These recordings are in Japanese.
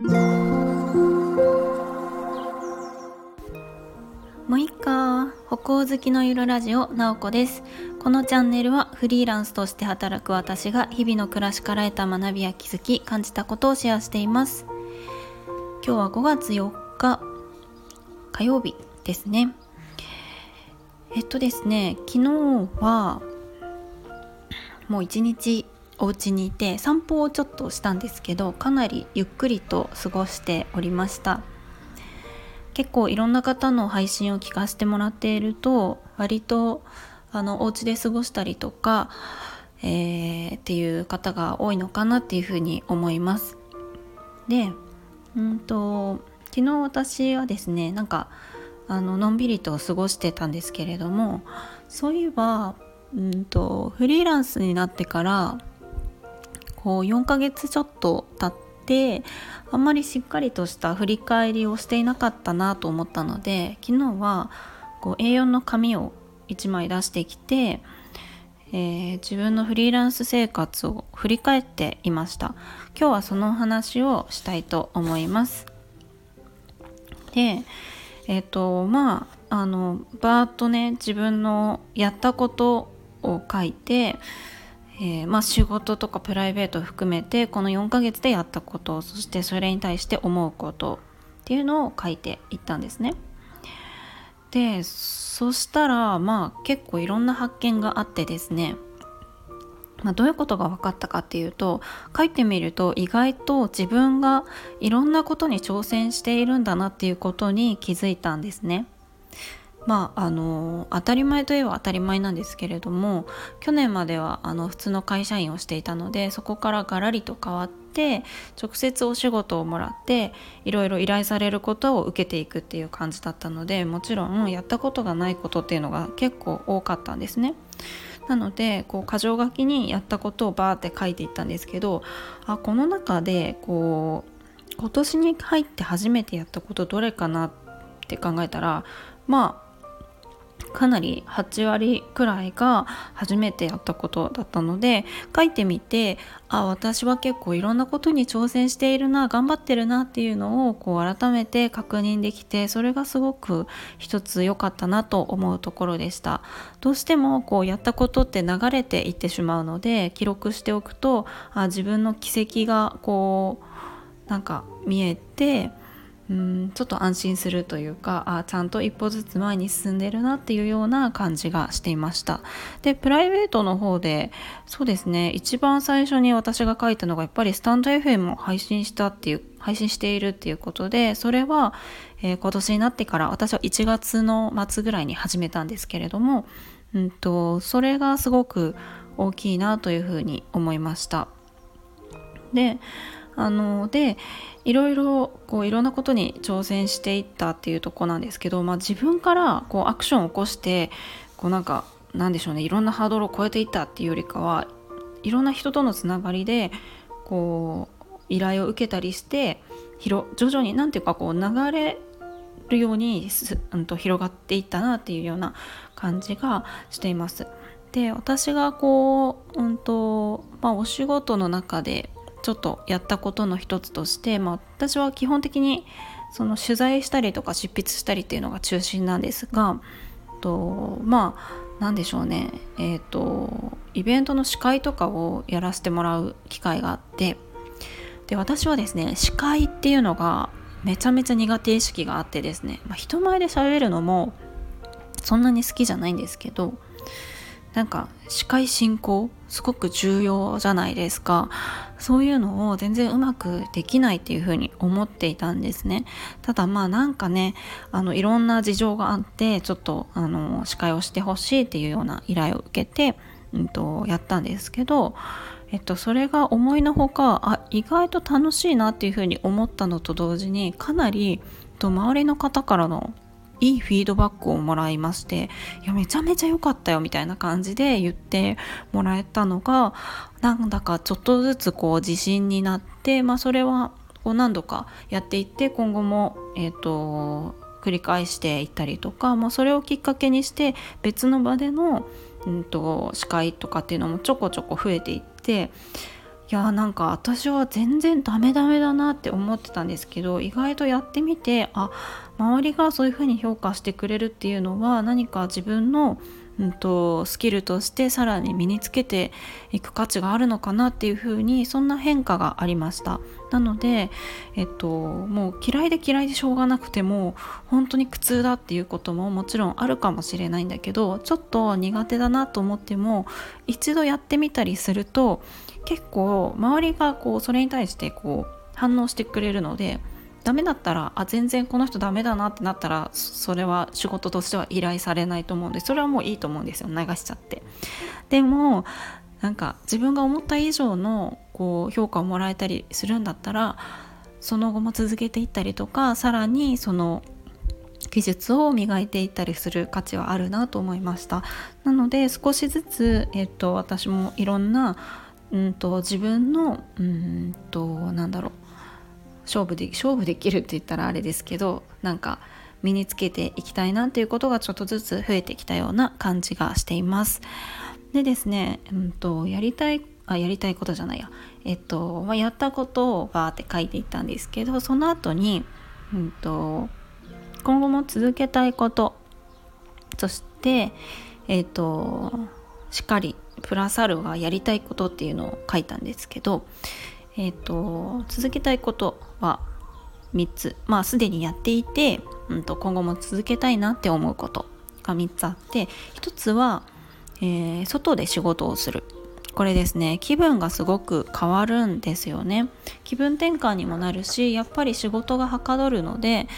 もういっか歩行好きのゆるラジオなおこです。このチャンネルはフリーランスとして働く私が日々の暮らしから得た学びや気づき感じたことをシェアしています。今日は5月4日火曜日ですね。えっとですね昨日はもう一日お家にいて散歩をちょっとしたんですけどかなりゆっくりと過ごしておりました結構いろんな方の配信を聞かせてもらっていると割とあのお家で過ごしたりとか、えー、っていう方が多いのかなっていうふうに思います。でうんと昨日私はですねなんかあののんびりと過ごしてたんですけれどもそういえばうんとフリーランスになってからこう4ヶ月ちょっと経ってあんまりしっかりとした振り返りをしていなかったなと思ったので昨日はこう A4 の紙を1枚出してきて、えー、自分のフリーランス生活を振り返っていました。今日はそのお話をしたいと思います。でえっ、ー、とまああのバーッとね自分のやったことを書いてえー、まあ、仕事とかプライベートを含めてこの4ヶ月でやったことそしてそれに対して思うことっていうのを書いていったんですね。でそしたらまあ結構いろんな発見があってですね、まあ、どういうことが分かったかっていうと書いてみると意外と自分がいろんなことに挑戦しているんだなっていうことに気づいたんですね。まああの当たり前といえば当たり前なんですけれども去年まではあの普通の会社員をしていたのでそこからガラリと変わって直接お仕事をもらっていろいろ依頼されることを受けていくっていう感じだったのでもちろんやったことがないことっていうのが結構多かったんですね。なのでこう箇条書きにやったことをバーって書いていったんですけどあこの中でこう今年に入って初めてやったことどれかなって考えたらまあかなり8割くらいが初めてやったことだったので書いてみてあ私は結構いろんなことに挑戦しているな頑張ってるなっていうのをこう改めて確認できてそれがすごく一つ良かったなと思うところでした。どうしてもこうやったことって流れていってしまうので記録しておくとあ自分の軌跡がこうなんか見えてうんちょっと安心するというかあちゃんと一歩ずつ前に進んでるなっていうような感じがしていました。でプライベートの方でそうですね一番最初に私が書いたのがやっぱりスタンド FM を配信したっていう配信しているっていうことでそれは、えー、今年になってから私は1月の末ぐらいに始めたんですけれども、うんとそれがすごく大きいなというふうに思いました。であのでいろいろこういろんなことに挑戦していったっていうとこなんですけど、まあ、自分からこうアクションを起こしてこうなんかなんでしょうねいろんなハードルを超えていったっていうよりかはいろんな人とのつながりでこう依頼を受けたりして徐々に何ていうかこう流れるようにす、うん、と広がっていったなっていうような感じがしています。で私がこう、うんとまあ、お仕事の中でちょっとやったことの一つとして、まあ、私は基本的にその取材したりとか執筆したりっていうのが中心なんですがとまあ何でしょうね。えっ、ー、とイベントの司会とかをやらせてもらう機会があってで私はですね司会っていうのがめちゃめちゃ苦手意識があってですね、まあ、人前で喋るのもそんなに好きじゃないんですけどなんか司会進行すごく重要じゃないですか。そういうのを全然うまくできないっていうふうに思っていたんですね。ただまあなんかねあのいろんな事情があってちょっとあの司会をしてほしいっていうような依頼を受けて、うんと、やったんですけどえっと、それが思いのほかあ意外と楽しいなっていうふうに思ったのと同時にかなりと周りの方からのいいフィードバックをもらいましていやめちゃめちゃ良かったよみたいな感じで言ってもらえたのがなんだかちょっとずつこう自信になって、まあ、それはこう何度かやっていって今後も、えーと、繰り返していったりとか、まあ、それをきっかけにして別の場での、うんと、司会とかっていうのもちょこちょこ増えていっていやなんか私は全然ダメダメだなって思ってたんですけど意外とやってみてあ周りがそういうふうに評価してくれるっていうのは何か自分のうんと、スキルとしてさらに身につけていく価値があるのかなっていうふうにそんな変化がありました。なので、えっと、もう嫌いで嫌いでしょうがなくても本当に苦痛だっていうことももちろんあるかもしれないんだけどちょっと苦手だなと思っても一度やってみたりすると結構周りがこうそれに対してこう反応してくれるのでダメだったらあ全然この人ダメだなってなったらそれは仕事としては依頼されないと思うんでそれはもういいと思うんですよ流しちゃって。でもなんか自分が思った以上のこう評価をもらえたりするんだったらその後も続けていったりとかさらにその技術を磨いていったりする価値はあるなと思いました。なので少しずつ、えっと、私もいろんな、うんと、自分のうんとなんだろう勝負で勝負できるって言ったらあれですけどなんか身につけていきたいなっていうことがちょっとずつ増えてきたような感じがしています。でですね、うんと、やりたいあやりたいことじゃないやえっと、まあ、やったことをバーって書いていったんですけどその後に、うんと、今後も続けたいことそしてえっとしっかりプラスアルがやりたいことっていうのを書いたんですけどえーと、続けたいことは3つ。まあすでにやっていて、うんと、今後も続けたいなって思うことが3つあって1つは、えー、外で仕事をする。これですね。気分がすごく変わるんですよね。気分転換にもなるしやっぱり仕事がはかどるので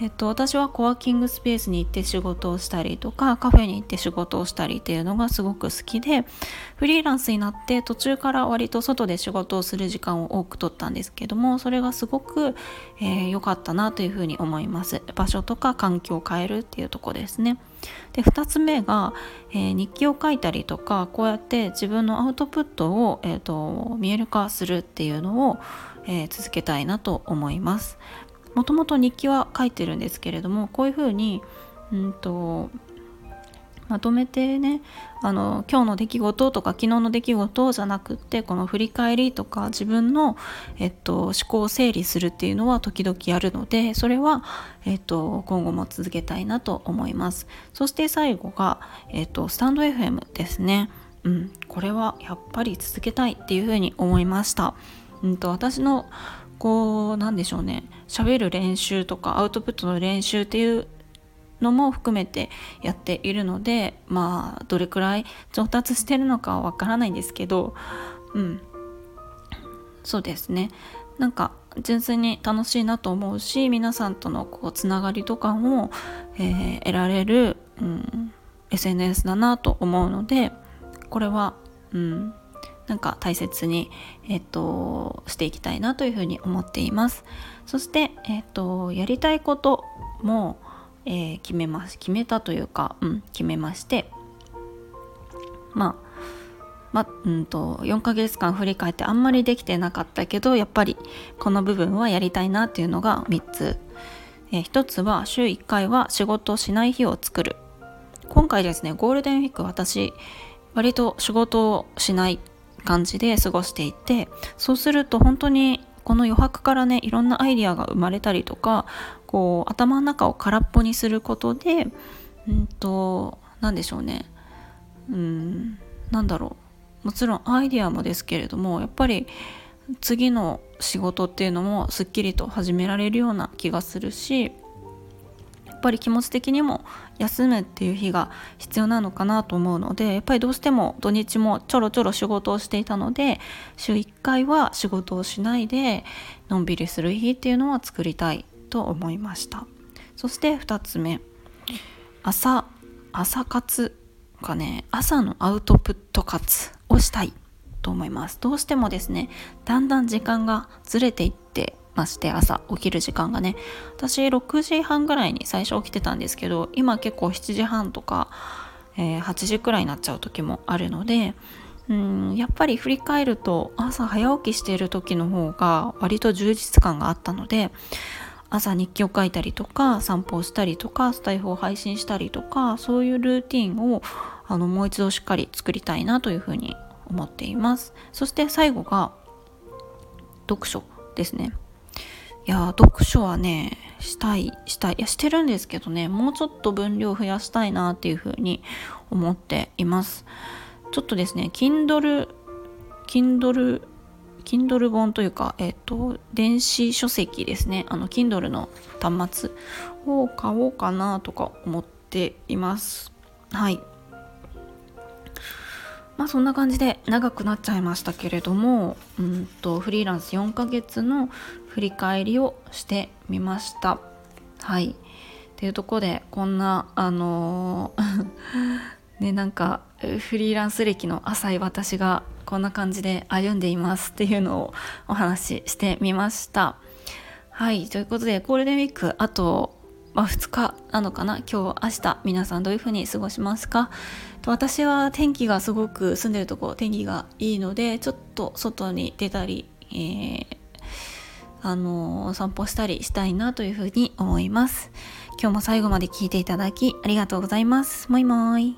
えっと、私はコワーキングスペースに行って仕事をしたりとかカフェに行って仕事をしたりっていうのがすごく好きでフリーランスになって途中から割と外で仕事をする時間を多く取ったんですけどもそれがすごく良、えー、かったなというふうに思います。場所とか環境を変えるっていうとこですね。で2つ目が、えー、日記を書いたりとかこうやって自分のアウトプットを、えーと見える化するっていうのを、えー、続けたいなと思います。もともと日記は書いてるんですけれどもこういうふうにうんとまとめてねあの今日の出来事とか昨日の出来事じゃなくってこの振り返りとか自分の、えっと、思考を整理するっていうのは時々やるのでそれは、えっと、今後も続けたいなと思いますそして最後が、えっと、スタンド FM ですねうん、これはやっぱり続けたいっていうふうに思いました。うんと私のこうなんでしょうね。喋る練習とかアウトプットの練習っていうのも含めてやっているのでまあどれくらい上達してるのかはわからないんですけどうん。そうですね。なんか純粋に楽しいなと思うし皆さんとのこうつながりとかも、えー、得られる、うん、SNS だなと思うのでこれは、うん、なんか大切に、えっと、していきたいなというふうに思っています。そして、えっと、やりたいことも、えー、決めます。決めたというか、うん、決めましてまあまうんと、4ヶ月間振り返ってあんまりできてなかったけどやっぱりこの部分はやりたいなっていうのが3つ、えー、1つは週1回は仕事をしない日を作る。今回ですねゴールデンウィーク私割と仕事をしない感じで過ごしていてそうすると本当にこの余白からねいろんなアイディアが生まれたりとかこう頭の中を空っぽにすることでうんと何でしょうね。うんなんだろう。もちろんアイディアもですけれどもやっぱり次の仕事っていうのもすっきりと始められるような気がするしぱり気持ち的にも休むっていう日が必要なのかなと思うのでやっぱりどうしても土日もちょろちょろ仕事をしていたので週1回は仕事をしないでのんびりする日っていうのは作りたいと思いました。そして2つ目。朝朝活がね。朝のアウトプット活をしたいと思います。どうしてもですねだんだん時間がずれていってまして朝起きる時間がね私6時半ぐらいに最初起きてたんですけど今結構7時半とか、えー、8時くらいになっちゃう時もあるのでうんやっぱり振り返ると朝早起きしている時の方が割と充実感があったので朝日記を書いたりとか散歩をしたりとかスタイフを配信したりとかそういうルーティンをあのもう一度しっかり作りたいなというふうに思っています。そして最後が読書ですね。いや読書はねしたいしたいいやしてるんですけどねもうちょっと分量増やしたいなっていうふうに思っていますちょっとですね Kindle Kindle Kindle 本というか、えっ、ー、と、電子書籍ですね。あの、Kindle の端末を買おうかなとか思っています。はい。まあそんな感じで長くなっちゃいましたけれども、うんとフリーランス4ヶ月の振り返りをしてみました。はい。っていうとこでこんなあのー ねなんかフリーランス歴の浅い私がこんな感じで歩んでいますっていうのをお話ししてみました。はいということでゴールデンウィークあとまあ、2日なのかな？今日明日皆さんどういう風に過ごしますか？私は天気がすごく住んでるとこ天気がいいのでちょっと外に出たり、えー、あの、散歩したりしたいなというふうに思います。今日も最後まで聞いていただきありがとうございます。もいもーい。